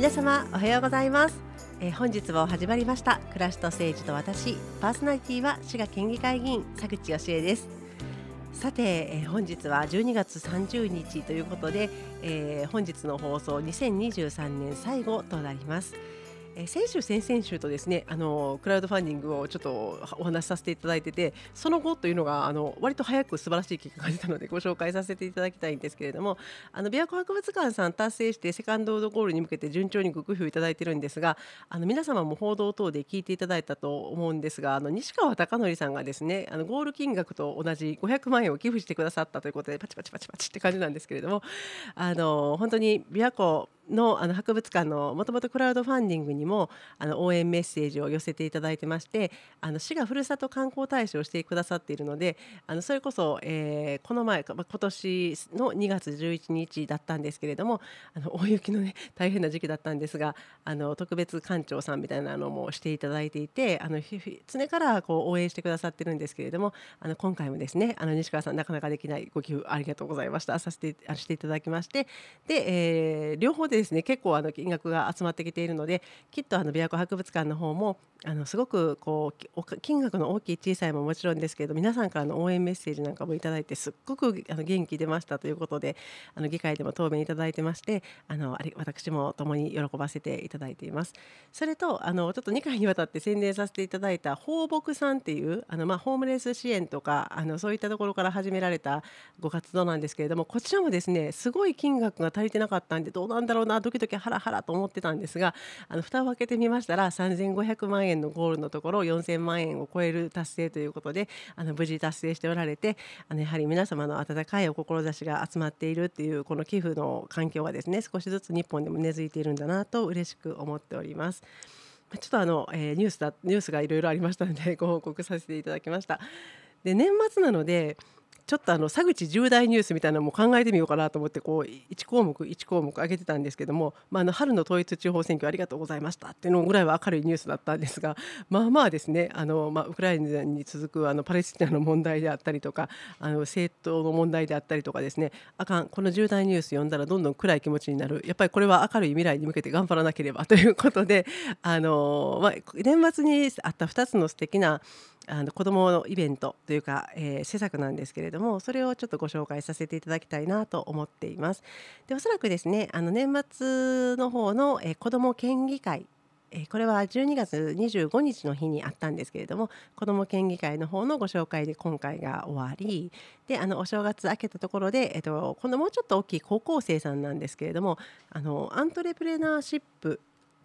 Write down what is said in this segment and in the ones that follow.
皆様おはようございます、えー、本日も始まりました。暮らしと政治と私。パーソナリティは滋賀県議会議員佐口義恵です。さて、えー、本日は12月30日ということで、えー、本日の放送2023年最後となります。え先週、先々週とですねあのクラウドファンディングをちょっとお話しさせていただいててその後というのがあの割と早く素晴らしい結果が出たのでご紹介させていただきたいんですけれどもあの琵琶湖博物館さん達成してセカンドゴールに向けて順調にご工夫いただいてるんですがあの皆様も報道等で聞いていただいたと思うんですがあの西川貴教さんがですねあのゴール金額と同じ500万円を寄付してくださったということでパチパチパチパチって感じなんですけれどもあの本当に琵琶湖のあの博物館のもともとクラウドファンディングにもあの応援メッセージを寄せていただいてましてあの市がふるさと観光大使をしてくださっているのであのそれこそ、えー、この前、今年の2月11日だったんですけれどもあの大雪の、ね、大変な時期だったんですがあの特別館長さんみたいなのもしていただいていてあの常からこう応援してくださってるんですけれどもあの今回もですねあの西川さんなかなかできないご寄付ありがとうございました。させてしていただきましてで、えー、両方でですね結構あの金額が集まってきているのできっとあの琵琶湖博物館の方もあのすごくこう金額の大きい小さいももちろんですけれど皆さんからの応援メッセージなんかもいただいてすっごくあの元気出ましたということであの議会でも答弁いただいてましてあの私も共に喜ばせていただいています。それとあのちょっと2回にわたって宣伝させていただいた放牧さんっていうあの、まあ、ホームレス支援とかあのそういったところから始められたご活動なんですけれどもこちらもですねすごい金額が足りてなかったんでどうなんだろうなドキドキハラハラと思ってたんですがあの蓋を開けてみましたら3500万円のゴールのところころ4000万円を超える達成ということであの無事達成しておられてあのやはり皆様の温かいお志が集まっているっていうこの寄付の環境がですね少しずつ日本でも根付いているんだなと嬉しく思っております。ちょっとあの、えー、ニュースだニュースがいろいろありましたのでご報告させていただきました。で年末なのでちょっとあの佐口重大ニュースみたいなのも考えてみようかなと思ってこう1項目1項目上げてたんですけども、まあ、あの春の統一地方選挙ありがとうございましたっていうのぐらいは明るいニュースだったんですが まあまあですねあの、まあ、ウクライナに続くあのパレスチナの問題であったりとかあの政党の問題であったりとかですねあかんこの重大ニュース読んだらどんどん暗い気持ちになる。やっぱりこれは明るい未来に向けて頑張らなければということであの、まあ、年末にあった2つの素敵なあの子どものイベントというか、えー、施策なんですけれどもそれをちょっとご紹介させていただきたいなと思っています。でおそらくですねあの年末の方の、えー、子ども県議会えこれは12月25日の日にあったんですけれども子ども県議会の方のご紹介で今回が終わりであのお正月明けたところで、えっと、このもうちょっと大きい高校生さんなんですけれどもあのアントレプレナーシップ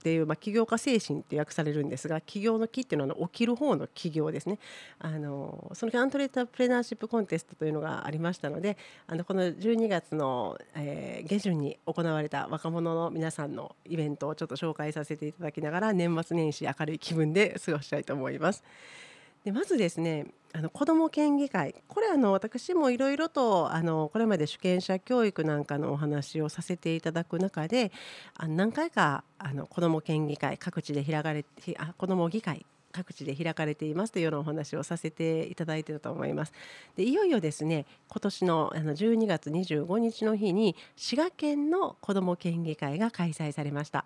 っていう、まあ、起業家精神って訳されるんですが起業の木っていうのは起きる方の起業ですねあのそのアントレープレナーシップコンテストというのがありましたのであのこの12月の、えー、下旬に行われた若者の皆さんのイベントをちょっと紹介させていただきながら年末年始明るい気分で過ごしたいと思います。でまずですねあの子ども県議会これあの私もいろいろとあのこれまで主権者教育なんかのお話をさせていただく中であ何回かあの子ども県議会各地で開かれてあ子ども議会各地で開かれていますというようなお話をさせていただいてたと思います。でいよいよですね今年のあの12月25日の日に滋賀県の子ども県議会が開催されました。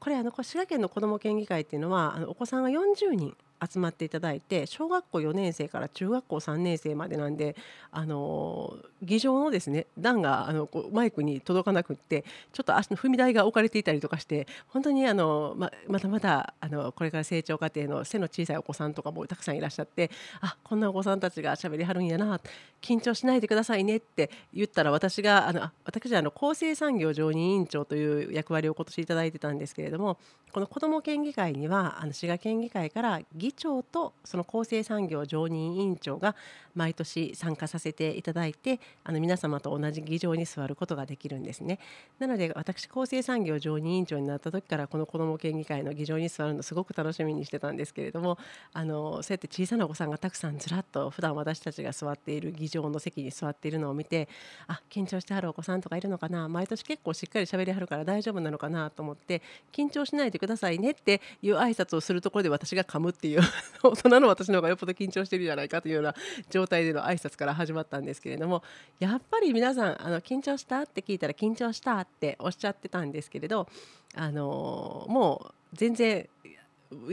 これあの滋賀県の子ども県議会っていうのはあのお子さんが40人集まっていただいて小学校4年生から中学校3年生までなんであの議場のですね段があのこうマイクに届かなくってちょっと足の踏み台が置かれていたりとかして本当にあのままだまだあのこれから成長過程の背の小さいお子さんとかもたくさんいらっしゃってあこんなお子さんたちがしゃべりはるんやな緊張しないでくださいねって言ったら私があの私はあの厚生産業常任委員長という役割を今年いただいてたんですけれどもこの子ども県議会にはあの滋賀県議会から議議長とその厚生産業常任委員長が毎年参加させていただいてあの皆様と同じ議場に座ることができるんですね。なので私厚生産業常任委員長になった時からこの子ども県議会の議場に座るのすごく楽しみにしてたんですけれどもあのそうやって小さなお子さんがたくさんずらっと普段私たちが座っている議場の席に座っているのを見てあ緊張してはるお子さんとかいるのかな毎年結構しっかり喋りはるから大丈夫なのかなと思って緊張しないでくださいねっていう挨拶をするところで私が噛むっていう 大人の私の方がよっぽど緊張してるじゃないかというような状態での挨拶から始まったんですけれどもやっぱり皆さんあの緊張したって聞いたら緊張したっておっしゃってたんですけれどあのもう全然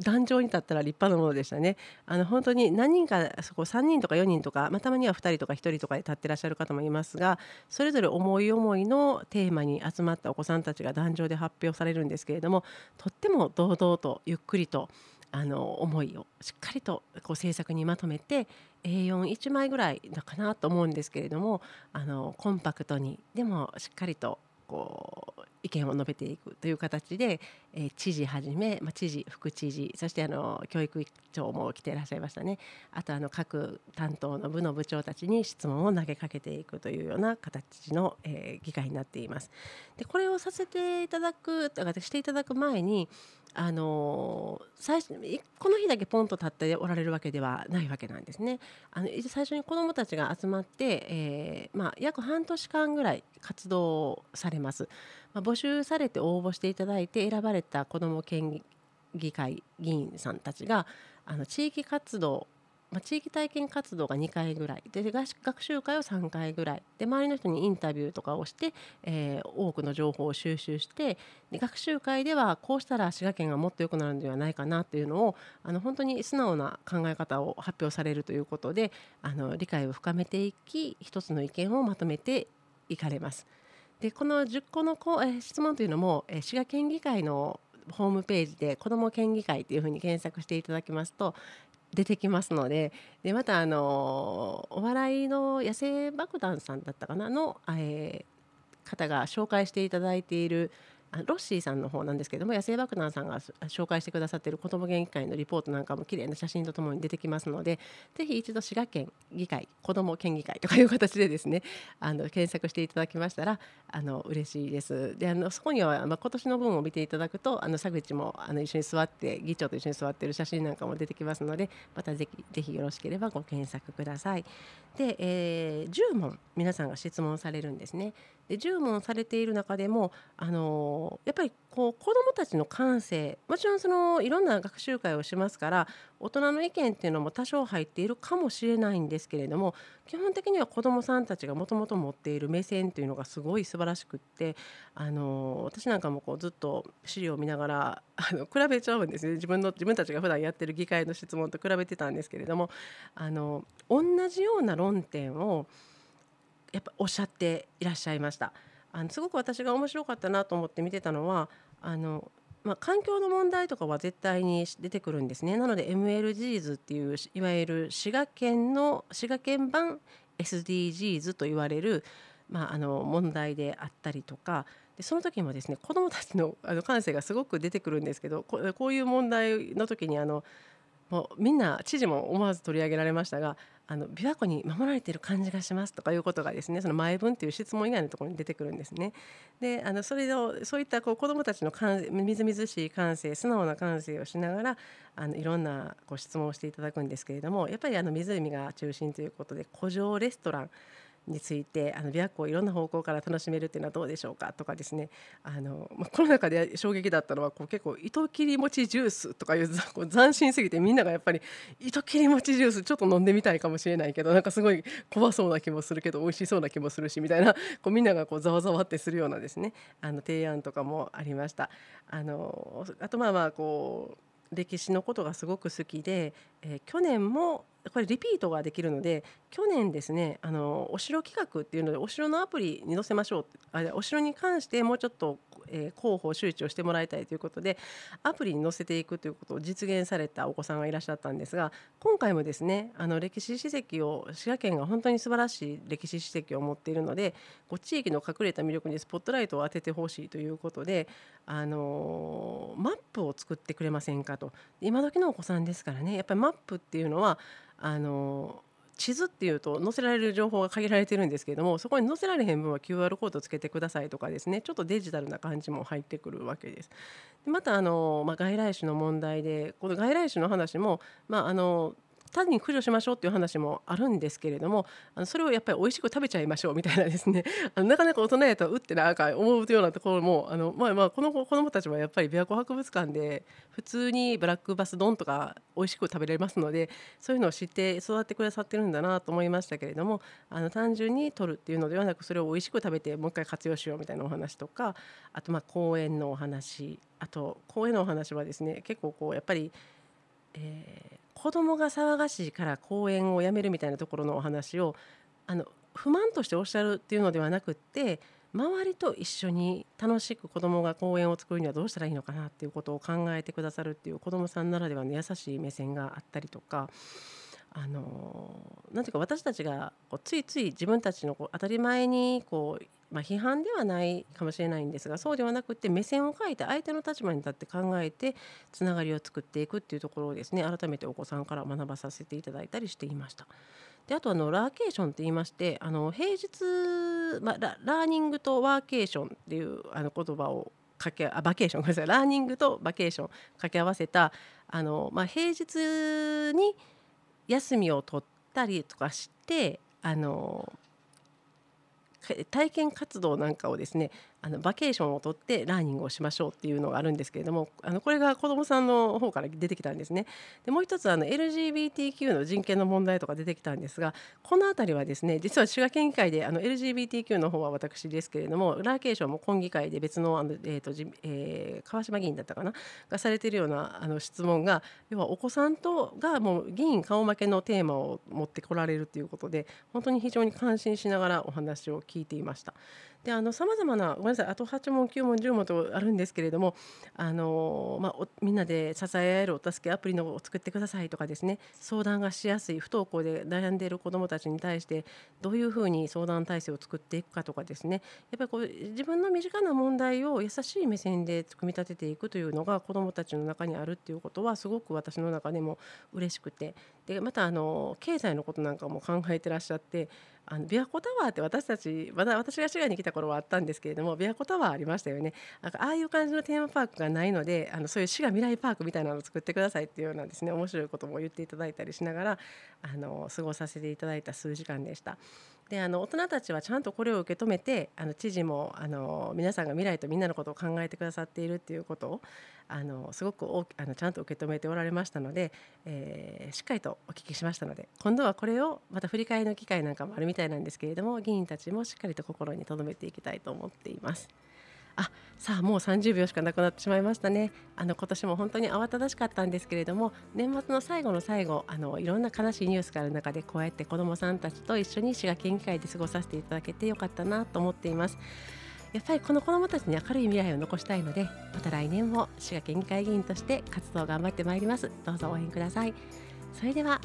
壇上に立ったら立派なものでしたね。あの本当に何人かそこ3人とか4人とか、まあ、たまには2人とか1人とかで立ってらっしゃる方もいますがそれぞれ思い思いのテーマに集まったお子さんたちが壇上で発表されるんですけれどもとっても堂々とゆっくりとあの思いをしっかりとこう制作にまとめて A41 枚ぐらいだかなと思うんですけれどもあのコンパクトにでもしっかりとこう意見を述べていくという形で、え、知事はじめ、まあ、知事副知事そしてあの教育長も来ていらっしゃいましたねあとあの各担当の部の部長たちに質問を投げかけていくというような形の、え、議会になっています。でこれをさせていただくしていただく前にあの最初この日だけポンと立っておられるわけではないわけなんですね。あの最初に子どもたちが集まって、えーまあ、約半年間ぐらい活動されます。まあ、募集されて応募していただいて選ばれた子ども県議会議員さんたちがあの地域活動まあ、地域体験活動が2回ぐらいで学習会を3回ぐらいで周りの人にインタビューとかをして、えー、多くの情報を収集してで学習会ではこうしたら滋賀県がもっと良くなるのではないかなというのをあの本当に素直な考え方を発表されるということであの理解を深めていき一つの意見をまとめていかれます。でこの10個のこ、え質問というのも、え滋賀県議会のホームページで子ども県議会というふうに検索していただきますと出てきますのででまたあのお笑いの野生爆弾さんだったかなの、えー、方が紹介していただいているロッシーさんの方なんですけども野生爆弾さんが紹介してくださっている子ども元気会のリポートなんかも綺麗な写真とともに出てきますのでぜひ一度滋賀県議会子ども県議会とかいう形でですねあの検索していただきましたらあの嬉しいです。であのそこには、まあ、今年の分を見ていただくとあの佐口もあの一緒に座って議長と一緒に座っている写真なんかも出てきますのでまたぜひぜひよろしければご検索ください。で、えー、10問皆さんが質問されるんですね。で10問されている中でもあのやっぱりこう子どもたちの感性もちろんそのいろんな学習会をしますから大人の意見っていうのも多少入っているかもしれないんですけれども基本的には子どもさんたちがもともと持っている目線というのがすごい素晴らしくってあの私なんかもこうずっと資料を見ながら あの比べちゃうんですね自分の自分たちが普段やってる議会の質問と比べてたんですけれどもあの同じような論点をやっぱおっしゃっていらっしゃいました。あのすごく私が面白かったなと思って見てたのはあの、まあ、環境の問題とかは絶対に出てくるんですね。なので MLGs っていういわゆる滋賀県の滋賀県版 SDGs と言われる、まあ、あの問題であったりとかでその時もですね子どもたちのあの感性がすごく出てくるんですけどここういう問題の時にあのもうみんな知事も思わず取り上げられましたがあの琵琶湖に守られている感じがしますとかいうことがですねその前文という質問以外のところに出てくるんですね。であのそれをそういったこう子どもたちの感みずみずしい感性素直な感性をしながらあのいろんなこ質問をしていただくんですけれどもやっぱりあの湖が中心ということで古城レストランについてあの琵琶湖をいろんな方向から楽しめるっていうのはどうでしょうかとかですねあの、まあ、この中で衝撃だったのはこう結構糸切り餅ジュースとかいうこう斬新すぎてみんながやっぱり糸切り餅ジュースちょっと飲んでみたいかもしれないけど なんかすごい怖そうな気もするけど美味しそうな気もするしみたいなこうみんながこうざわざわってするようなですねあの提案とかもありました。あのあとまあまあこう歴史のことがすごく好きで、え、去年もこれリピートができるので去年ですねあのお城企画っていうのでお城のアプリに載せましょう。あお城に関してもうちょっとえー、広報周知をしてもらいたいということでアプリに載せていくということを実現されたお子さんがいらっしゃったんですが今回もですねあの歴史史跡を滋賀県が本当に素晴らしい歴史史跡を持っているのでこ地域の隠れた魅力にスポットライトを当ててほしいということで、あのー、マップを作ってくれませんかと。今時のお子さんですからねやっぱりマプっていうのはあの地図っていうと載せられる情報が限られてるんですけれどもそこに載せられへん分は QR コードつけてくださいとかですねちょっとデジタルな感じも入ってくるわけです。でまたあの、まあ、外来種の問題でこの外来種の話も、まあ、あの単に駆除しましょうっていう話もあるんですけれどもあのそれをやっぱり美味しく食べちゃいましょうみたいなですね。あのなかなか大人やとうってなんか思うようなところもあの、まあ、まあこの子供たちはやっぱり琵琶湖博物館で普通にブラックバス丼とか美味しく食べれますのでそういうのを知って育ってくださってるんだなと思いましたけれどもあの単純に取るっていうのではなくそれを美味しく食べてもう一回活用しようみたいなお話とかあとまあ公園のお話あと公園のお話はですね結構こうやっぱり、えー、子供が騒がしいから公園をやめるみたいなところのお話をあの不満としておっしゃるっていうのではなくって周りと一緒に楽しく子どもが公園を作るにはどうしたらいいのかなっていうことを考えてくださるっていう子どもさんならではの優しい目線があったりとか。あのなんていうか私たちがこうついつい自分たちのこう当たり前にこうまあ、批判ではないかもしれないんですがそうではなくて目線を変えて相手の立場に立って考えてつながりを作っていくっていうところをですね改めてお子さんから学ばさせていただいたりしていました。であとあのラーケーションって言いましてあの平日、まあ、ララーニングとワーケーションっていうあの言葉をかけあバケーションごめんなさいラーニングとバケーション掛け合わせたあの、まあ、平日に休みを取ったりとかしてあの体験活動なんかをですねあのバケーションをとってラーニングをしましょうっていうのがあるんですけれどもあのこれが子どもさんの方から出てきたんですね。でもう一つあの LGBTQ の人権の問題とか出てきたんですがこの辺りはですね実は滋賀県議会であの LGBTQ の方は私ですけれどもラーケーションも今議会で別のあの、えーとえー、川島議員だったかながされているようなあの質問が要はお子さんとがもう議員顔負けのテーマを持ってこられるということで本当に非常に感心しながらお話を聞いていました。であのさまざまなごめんなさい。あと8問9問10問とあるんですけれどもあの、まあ、みんなで支え合えるお助けアプリのを作ってくださいとかですね。相談がしやすい不登校で悩んでいる子どもたちに対してどういうふうに相談体制を作っていくかとかですね。やっぱりこう自分の身近な問題を優しい目線で組み立てていくというのが子どもたちの中にあるっていうことはすごく私の中でも嬉しくてでまたあの経済のことなんかも考えてらっしゃってあの琵琶湖タワーって私たちまだ私が滋賀に来た頃はあったんですけれども琵琶湖タワーありましたよねなんかああいう感じのテーマパークがないのであのそういう滋賀未来パークみたいなのを作ってくださいっていうようなですね面白いことも言っていただいたりしながらあの過ごさせていただいた数時間でした。であの大人たちはちゃんとこれを受け止めてあの知事もあの皆さんが未来とみんなのことを考えてくださっているっていうことをあのすごく大あのちゃんと受け止めておられましたので、えー、しっかりとお聞きしましたので今度はこれをまた振り返りの機会なんかもあるみたいなんですけれども議員たちもしっかりと心に留めていきたいと思っています。あさあもう30秒しかなくなってしまいましたね。あの今年も本当に慌ただしかったんですけれども年末の最後の最後あのいろんな悲しいニュースがある中でこうやって子どもさんたちと一緒に滋賀県議会で過ごさせていただけてよかったなと思っています。やっぱりこの子どもたちに明るい未来を残したいのでまた来年も滋賀県議会議員として活動を頑張ってまいります。どうぞ応援ください。それでは、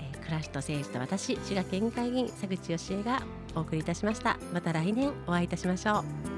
えー、暮らしと政治と私滋賀県議会議員佐口義恵がお送りいたしました。また来年お会いいたしましょう。